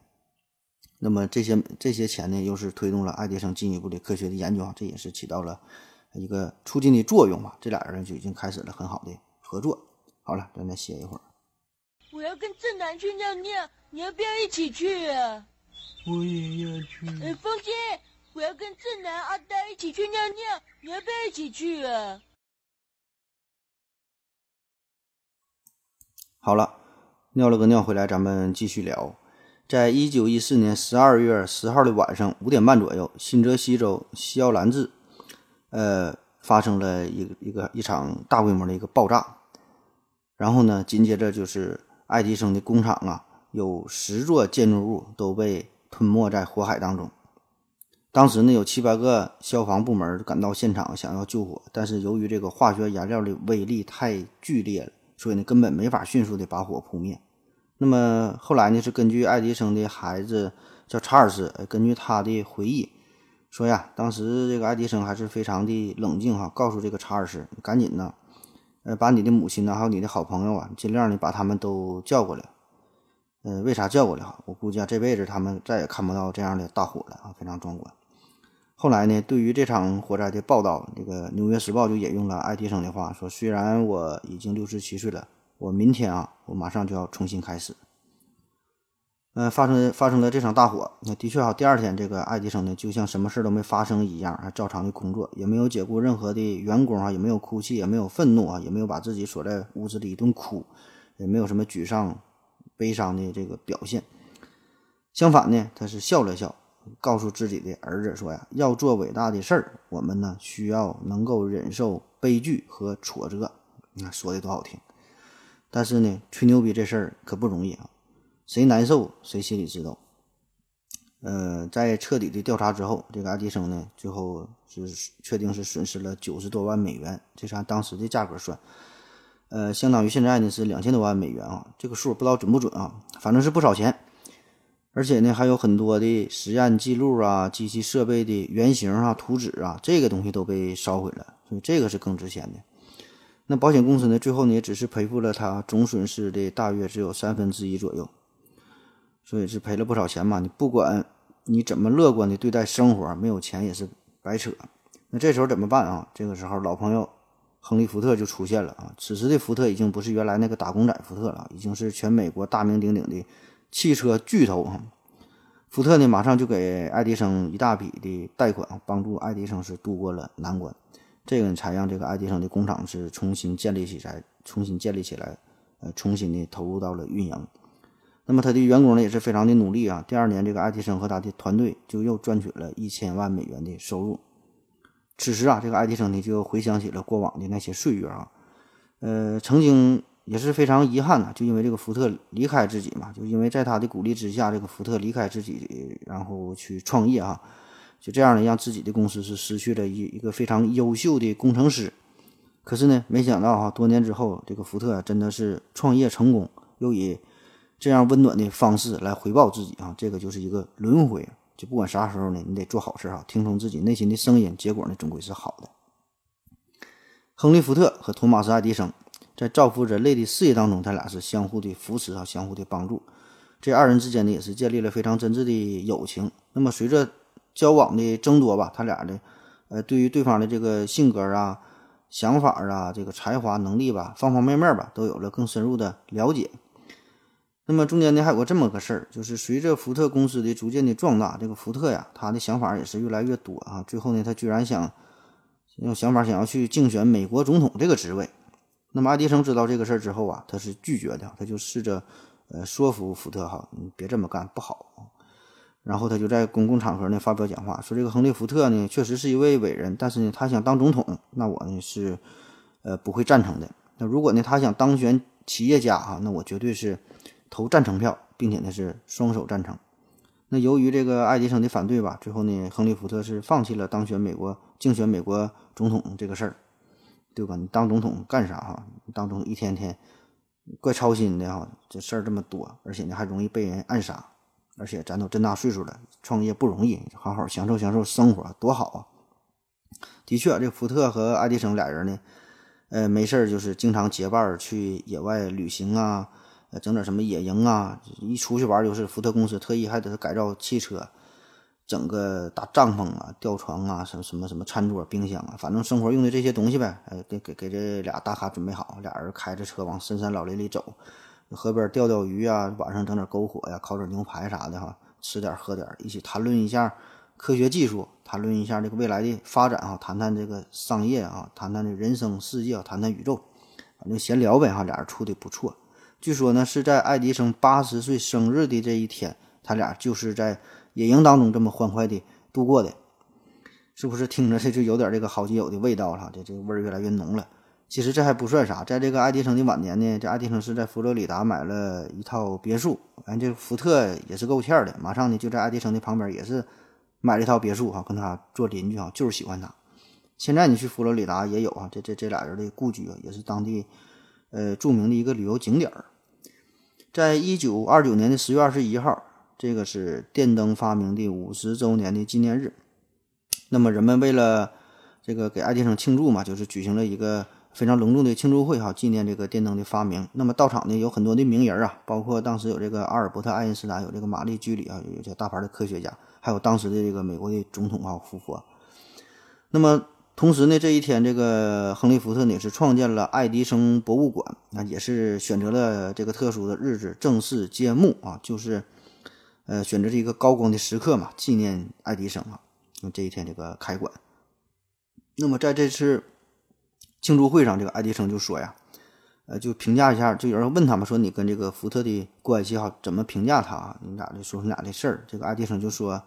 那么这些这些钱呢，又是推动了爱迪生进一步的科学的研究啊，这也是起到了一个促进的作用吧。这俩人就已经开始了很好的合作。好了，咱再歇一会儿。我要跟正南去尿尿，你要不要一起去啊？我也要去。呃，风心，我要跟正南、阿呆一起去尿尿，你要不要一起去啊？好了，尿了个尿回来，咱们继续聊。在一九一四年十二月十号的晚上五点半左右，新泽西州西奥兰治，呃，发生了一个一个一场大规模的一个爆炸。然后呢，紧接着就是爱迪生的工厂啊，有十座建筑物都被吞没在火海当中。当时呢，有七八个消防部门赶到现场想要救火，但是由于这个化学燃料的威力太剧烈了，所以呢，根本没法迅速的把火扑灭。那么后来呢，是根据爱迪生的孩子叫查尔斯，根据他的回忆说呀，当时这个爱迪生还是非常的冷静哈，告诉这个查尔斯，赶紧呢，呃，把你的母亲呢，还有你的好朋友啊，尽量的把他们都叫过来。呃，为啥叫过来哈？我估计啊，这辈子他们再也看不到这样的大火了啊，非常壮观。后来呢，对于这场火灾的报道，这个《纽约时报》就引用了爱迪生的话，说：“虽然我已经六十七岁了，我明天啊，我马上就要重新开始。”呃，发生发生了这场大火，那的确啊，第二天这个爱迪生呢，就像什么事都没发生一样，还照常的工作，也没有解雇任何的员工啊，也没有哭泣，也没有愤怒啊，也没有把自己锁在屋子里一顿哭，也没有什么沮丧、悲伤的这个表现。相反呢，他是笑了笑。告诉自己的儿子说呀，要做伟大的事儿，我们呢需要能够忍受悲剧和挫折。你看说的多好听，但是呢，吹牛逼这事儿可不容易啊，谁难受谁心里知道。呃，在彻底的调查之后，这个爱迪生呢，最后是确定是损失了九十多万美元，这是按当时的价格算，呃，相当于现在呢是两千多万美元啊，这个数不知道准不准啊，反正是不少钱。而且呢，还有很多的实验记录啊、机器设备的原型啊、图纸啊，这个东西都被烧毁了，所以这个是更值钱的。那保险公司呢，最后呢也只是赔付了他总损失的大约只有三分之一左右，所以是赔了不少钱嘛。你不管你怎么乐观的对待生活，没有钱也是白扯。那这时候怎么办啊？这个时候老朋友亨利·福特就出现了啊。此时的福特已经不是原来那个打工仔福特了，已经是全美国大名鼎鼎的。汽车巨头哈，福特呢马上就给爱迪生一大笔的贷款，帮助爱迪生是度过了难关。这个才让这个爱迪生的工厂是重新建立起来，重新建立起来，呃，重新的投入到了运营。那么他的员工呢也是非常的努力啊。第二年，这个爱迪生和他的团队就又赚取了一千万美元的收入。此时啊，这个爱迪生呢就回想起了过往的那些岁月啊，呃，曾经。也是非常遗憾呐，就因为这个福特离开自己嘛，就因为在他的鼓励之下，这个福特离开自己，然后去创业啊，就这样呢，让自己的公司是失去了一一个非常优秀的工程师。可是呢，没想到哈，多年之后，这个福特真的是创业成功，又以这样温暖的方式来回报自己啊，这个就是一个轮回。就不管啥时候呢，你得做好事啊，听从自己内心的声音，结果呢，终归是好的。亨利·福特和托马斯·爱迪生。在造福人类的事业当中，他俩是相互的扶持啊，相互的帮助。这二人之间呢，也是建立了非常真挚的友情。那么随着交往的增多吧，他俩的呃，对于对方的这个性格啊、想法啊、这个才华、能力吧，方方面面吧，都有了更深入的了解。那么中间呢，还有个这么个事儿，就是随着福特公司的逐渐的壮大，这个福特呀，他的想法也是越来越多啊。最后呢，他居然想用想法想要去竞选美国总统这个职位。那么爱迪生知道这个事儿之后啊，他是拒绝的，他就试着，呃，说服福特哈，你别这么干，不好。然后他就在公共场合呢发表讲话，说这个亨利·福特呢确实是一位伟人，但是呢他想当总统，那我呢是，呃不会赞成的。那如果呢他想当选企业家啊，那我绝对是投赞成票，并且呢是双手赞成。那由于这个爱迪生的反对吧，最后呢，亨利·福特是放弃了当选美国竞选美国总统这个事儿，对吧？你当总统干啥哈？当总统一天天怪操心的哈，这事儿这么多，而且呢还容易被人暗杀，而且咱都这大岁数了，创业不容易，好好享受享受生活多好啊！的确，这福特和爱迪生俩人呢，呃，没事儿就是经常结伴去野外旅行啊。呃，整点什么野营啊，一出去玩就是福特公司特意还得改造汽车，整个大帐篷啊、吊床啊、什么什么什么餐桌、冰箱啊，反正生活用的这些东西呗。哎，给给给这俩大咖准备好，俩人开着车往深山老林里走，河边钓钓鱼啊，晚上整点篝火呀，烤点牛排啥的哈，吃点喝点，一起谈论一下科学技术，谈论一下这个未来的发展啊，谈谈这个商业啊，谈谈这人生世界，谈谈宇宙，反正闲聊呗哈，俩人处的不错。据说呢，是在爱迪生八十岁生日的这一天，他俩就是在野营当中这么欢快的度过的，是不是听着这就有点这个好基友的味道了？这这个味儿越来越浓了。其实这还不算啥，在这个爱迪生的晚年呢，这爱迪生是在佛罗里达买了一套别墅，反正这福特也是够欠的，马上呢就在爱迪生的旁边也是买了一套别墅哈，跟他做邻居哈，就是喜欢他。现在你去佛罗里达也有啊，这这这俩人的故居啊，也是当地。呃，著名的一个旅游景点儿，在一九二九年的十月二十一号，这个是电灯发明的五十周年的纪念日。那么，人们为了这个给爱迪生庆祝嘛，就是举行了一个非常隆重的庆祝会哈，纪念这个电灯的发明。那么，到场呢有很多的名人啊，包括当时有这个阿尔伯特·爱因斯坦，有这个玛丽居里啊，有些大牌的科学家，还有当时的这个美国的总统啊，福佛。那么。同时呢，这一天，这个亨利·福特呢是创建了爱迪生博物馆，那也是选择了这个特殊的日子正式揭幕啊，就是，呃，选择这一个高光的时刻嘛，纪念爱迪生啊，这一天这个开馆。那么在这次庆祝会上，这个爱迪生就说呀，呃，就评价一下，就有人问他们说，你跟这个福特的关系哈，怎么评价他？你俩就说你俩的事儿？这个爱迪生就说，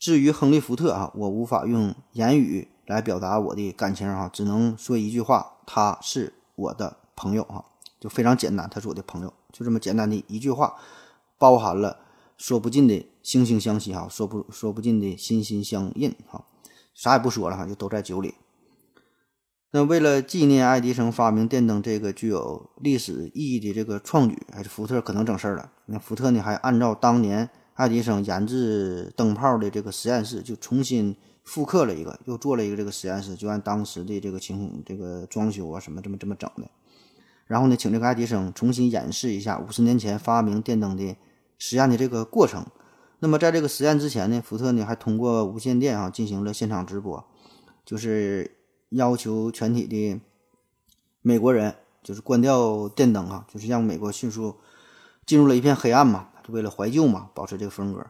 至于亨利·福特啊，我无法用言语。来表达我的感情哈，只能说一句话，他是我的朋友哈，就非常简单，他是我的朋友，就这么简单的一句话，包含了说不尽的惺惺相惜哈，说不说不尽的心心相印哈，啥也不说了哈，就都在酒里。那为了纪念爱迪生发明电灯这个具有历史意义的这个创举，还是福特可能整事儿了。那福特呢，还按照当年爱迪生研制灯泡的这个实验室，就重新。复刻了一个，又做了一个这个实验室，就按当时的这个情况，这个装修啊什么这么这么整的。然后呢，请这个爱迪生重新演示一下五十年前发明电灯的实验的这个过程。那么在这个实验之前呢，福特呢还通过无线电啊进行了现场直播，就是要求全体的美国人就是关掉电灯啊，就是让美国迅速进入了一片黑暗嘛，为了怀旧嘛，保持这个风格。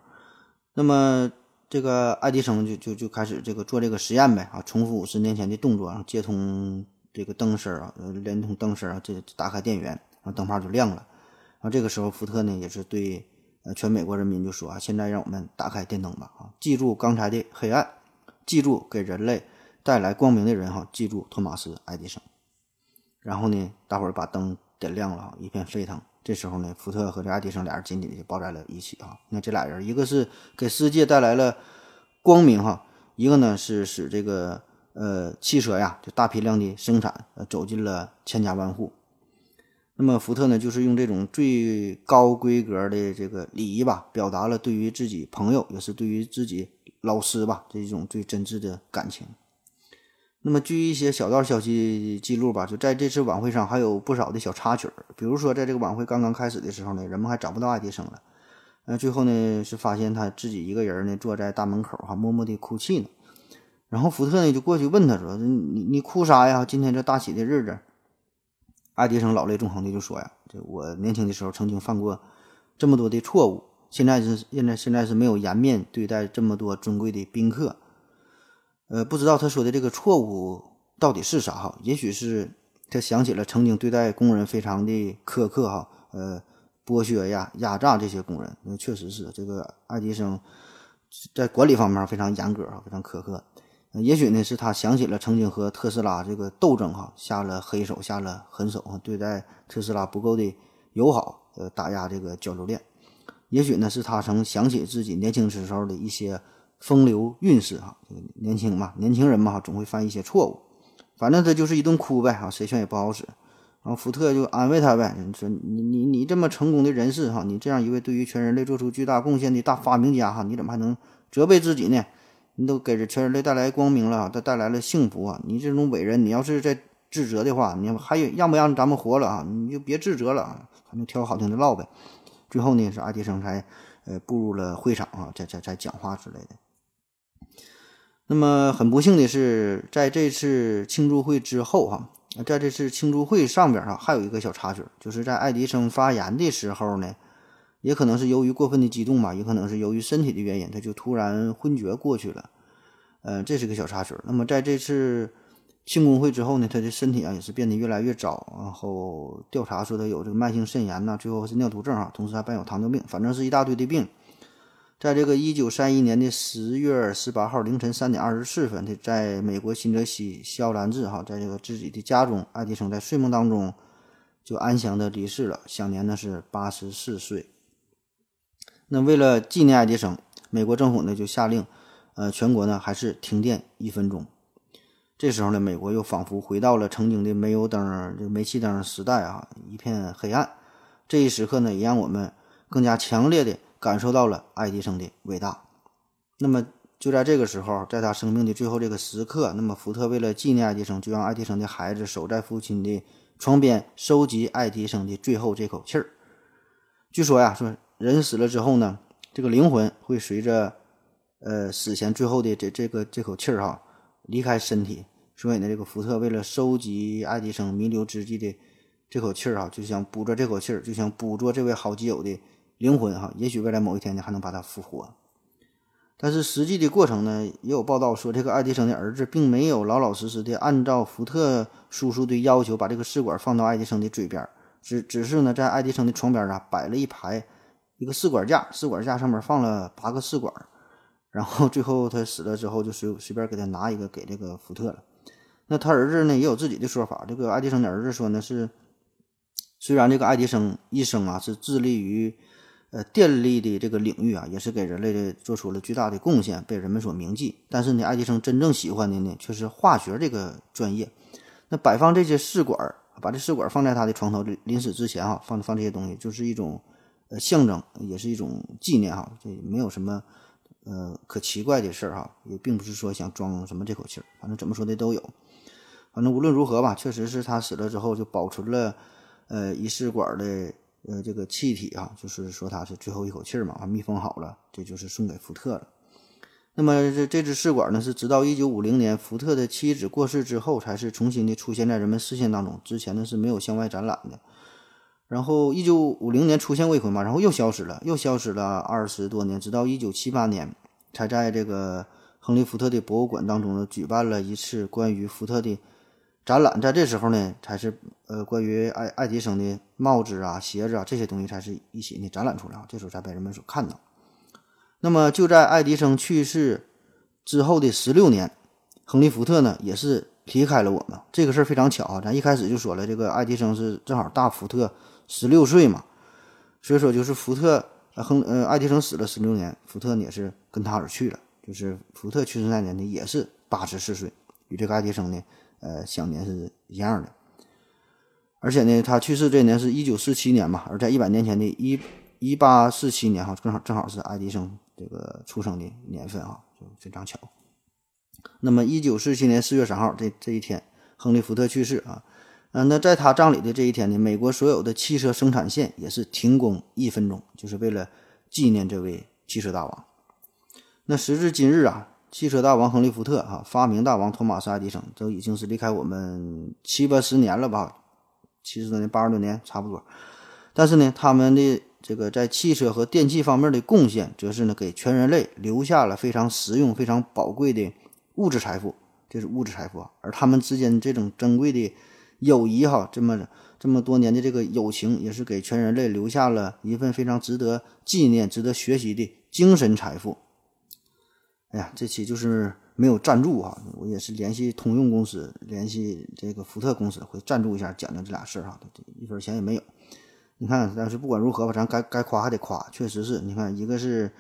那么。这个爱迪生就就就开始这个做这个实验呗啊，重复五十年前的动作，然后接通这个灯丝啊，连通灯丝啊，这打开电源，然后灯泡就亮了。然后这个时候，福特呢也是对呃全美国人民就说啊，现在让我们打开电灯吧啊，记住刚才的黑暗，记住给人类带来光明的人哈，记住托马斯爱迪生。然后呢，大伙儿把灯点亮了，一片沸腾。这时候呢，福特和这爱迪生俩人紧紧的就抱在了一起啊！你看这俩人，一个是给世界带来了光明哈，一个呢是使这个呃汽车呀就大批量的生产呃走进了千家万户。那么福特呢，就是用这种最高规格的这个礼仪吧，表达了对于自己朋友，也是对于自己老师吧这种最真挚的感情。那么，据一些小道消息记录吧，就在这次晚会上还有不少的小插曲儿。比如说，在这个晚会刚刚开始的时候呢，人们还找不到爱迪生了。呃，最后呢是发现他自己一个人呢坐在大门口哈，默默地哭泣呢。然后福特呢就过去问他说：“你你哭啥呀？今天这大喜的日子。”爱迪生老泪纵横的就说呀：“这我年轻的时候曾经犯过这么多的错误，现在是现在现在是没有颜面对待这么多尊贵的宾客。”呃，不知道他说的这个错误到底是啥哈？也许是他想起了曾经对待工人非常的苛刻哈，呃，剥削呀、压榨这些工人。那确实是这个爱迪生在管理方面非常严格啊，非常苛刻。呃也许呢是他想起了曾经和特斯拉这个斗争哈，下了黑手，下了狠手，对待特斯拉不够的友好，呃，打压这个交流链。也许呢是他曾想起自己年轻时候的一些风流韵事哈，这个年轻嘛，年轻人嘛，总会犯一些错误。反正他就是一顿哭呗哈，谁劝也不好使。然后福特就安慰他呗，说你你你这么成功的人士哈，你这样一位对于全人类做出巨大贡献的大发明家哈，你怎么还能责备自己呢？你都给全人类带来光明了，带带来了幸福啊！你这种伟人，你要是在自责的话，你还有让不让咱们活了啊？你就别自责了啊，反正挑个好听的唠呗。最后呢，是爱迪生才呃步入了会场啊，在在在讲话之类的。那么很不幸的是，在这次庆祝会之后哈，在这次庆祝会上边哈，还有一个小插曲，就是在爱迪生发言的时候呢，也可能是由于过分的激动吧，也可能是由于身体的原因，他就突然昏厥过去了。呃，这是个小插曲。那么在这次庆功会之后呢，他的身体啊也是变得越来越糟，然后调查说他有这个慢性肾炎呐，最后是尿毒症啊，同时还伴有糖尿病，反正是一大堆的病。在这个一九三一年的十月十八号凌晨三点二十四分，他在美国新泽西肖兰治哈，在这个自己的家中，爱迪生在睡梦当中就安详的离世了，享年呢是八十四岁。那为了纪念爱迪生，美国政府呢就下令，呃，全国呢还是停电一分钟。这时候呢，美国又仿佛回到了曾经的煤油灯、这煤气灯时代啊，一片黑暗。这一时刻呢，也让我们更加强烈的。感受到了爱迪生的伟大。那么就在这个时候，在他生命的最后这个时刻，那么福特为了纪念爱迪生，就让爱迪生的孩子守在父亲的床边，收集爱迪生的最后这口气儿。据说呀，说人死了之后呢，这个灵魂会随着呃死前最后的这这个这口气儿哈离开身体。所以呢，这个福特为了收集爱迪生弥留之际的这口气儿啊，就想捕捉这口气儿，就想捕捉这位好基友的。灵魂哈，也许未来某一天呢，还能把它复活。但是实际的过程呢，也有报道说，这个爱迪生的儿子并没有老老实实的按照福特叔叔的要求，把这个试管放到爱迪生的嘴边，只只是呢，在爱迪生的床边啊摆了一排一个试管架，试管架上面放了八个试管，然后最后他死了之后，就随随便给他拿一个给这个福特了。那他儿子呢，也有自己的说法。这个爱迪生的儿子说呢，是虽然这个爱迪生一生啊是致力于呃，电力的这个领域啊，也是给人类的做出了巨大的贡献，被人们所铭记。但是呢，爱迪生真正喜欢的呢，却是化学这个专业。那摆放这些试管，把这试管放在他的床头，临死之前啊，放放这些东西，就是一种呃象征，也是一种纪念哈。这没有什么呃可奇怪的事儿哈，也并不是说想装什么这口气儿，反正怎么说的都有。反正无论如何吧，确实是他死了之后就保存了呃一试管的。呃，这个气体啊，就是说它是最后一口气嘛，啊，密封好了，这就是送给福特了。那么这这支试管呢，是直到一九五零年福特的妻子过世之后，才是重新的出现在人们视线当中。之前呢是没有向外展览的。然后一九五零年出现过一回嘛，然后又消失了，又消失了二十多年，直到一九七八年才在这个亨利福特的博物馆当中呢举办了一次关于福特的。展览在这时候呢，才是呃关于爱爱迪生的帽子啊、鞋子啊这些东西才是一起呢展览出来啊，这时候才被人们所看到。那么就在爱迪生去世之后的十六年，亨利·福特呢也是离开了我们。这个事儿非常巧啊，咱一开始就说了，这个爱迪生是正好大福特十六岁嘛，所以说就是福特呃亨呃爱迪生死了十六年，福特呢也是跟他而去了，就是福特去世那年呢也是八十四岁，与这个爱迪生呢。呃，享年是一样的，而且呢，他去世这年是一九四七年嘛，而在一百年前的一一八四七年哈，正好正好是爱迪生这个出生的年份啊，就非常巧。那么一九四七年四月三号这这一天，亨利·福特去世啊，嗯，那在他葬礼的这一天呢，美国所有的汽车生产线也是停工一分钟，就是为了纪念这位汽车大王。那时至今日啊。汽车大王亨利·福特，哈，发明大王托马斯·爱迪生，都已经是离开我们七八十年了吧，七十多年、八十多年差不多。但是呢，他们的这个在汽车和电器方面的贡献，则是呢给全人类留下了非常实用、非常宝贵的物质财富，这是物质财富啊。而他们之间这种珍贵的友谊，哈，这么这么多年的这个友情，也是给全人类留下了一份非常值得纪念、值得学习的精神财富。哎呀，这期就是没有赞助啊，我也是联系通用公司，联系这个福特公司会赞助一下，讲讲这俩事儿哈，一分钱也没有。你看，但是不管如何吧，咱该该夸还得夸，确实是你看，一个是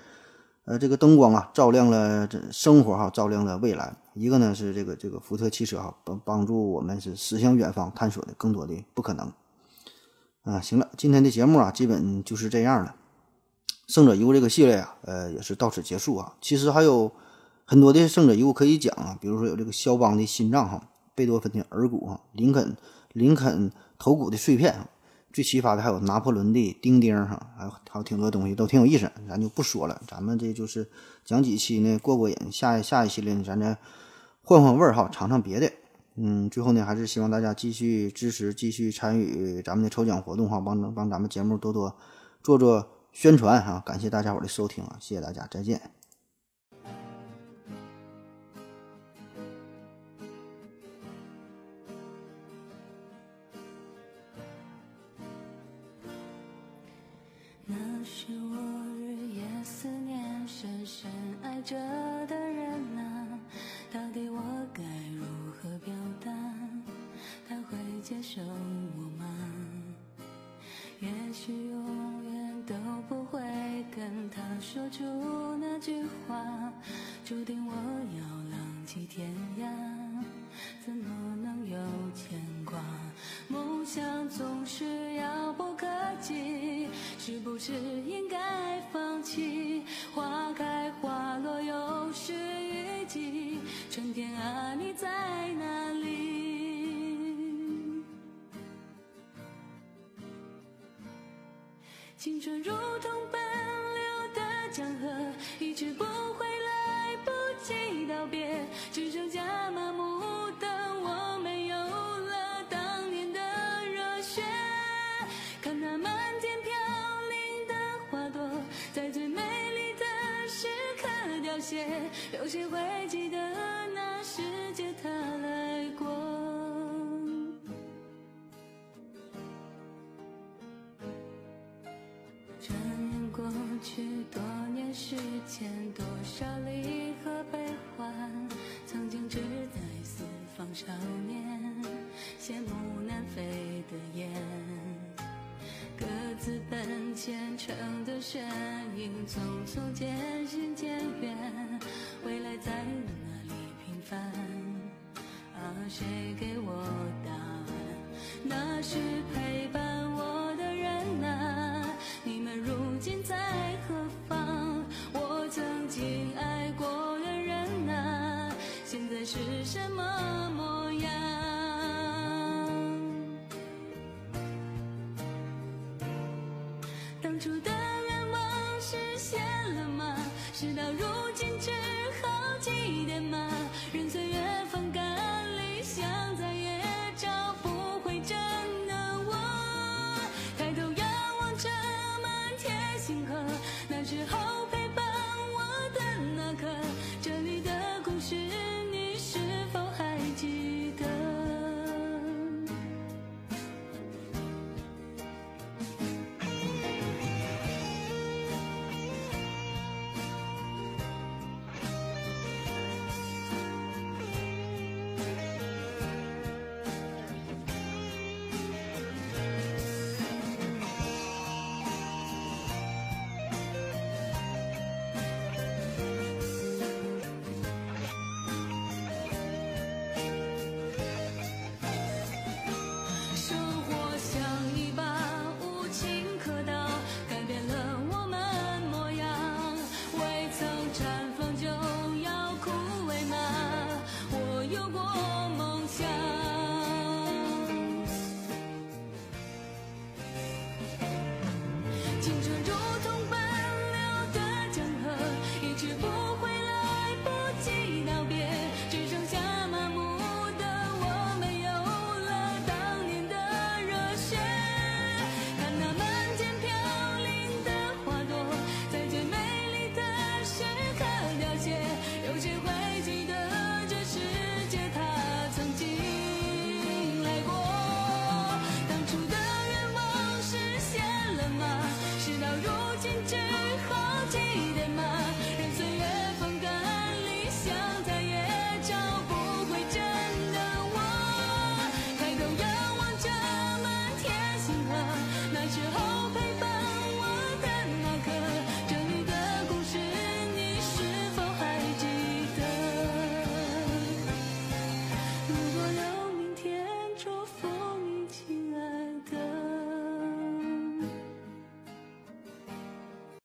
呃这个灯光啊，照亮了这生活哈，照亮了未来；一个呢是这个这个福特汽车哈，帮帮助我们是驶向远方，探索的更多的不可能。啊，行了，今天的节目啊，基本就是这样了。胜者遗物这个系列啊，呃，也是到此结束啊。其实还有很多的胜者遗物可以讲啊，比如说有这个肖邦的心脏哈，贝多芬的耳骨哈，林肯林肯头骨的碎片。最奇葩的还有拿破仑的钉钉哈，还有还有挺多东西都挺有意思，咱就不说了。咱们这就是讲几期呢，过过瘾。下一下一系列呢，咱再换换味儿哈，尝尝别的。嗯，最后呢，还是希望大家继续支持，继续参与咱们的抽奖活动哈，帮帮咱们节目多多做做宣传啊。感谢大家伙的收听啊，谢谢大家，再见。去多年时间，多少离合悲欢，曾经志在四方少年，羡慕南飞的雁，各自奔前程的身影，匆匆渐当初的愿望实现了吗？事到如今只？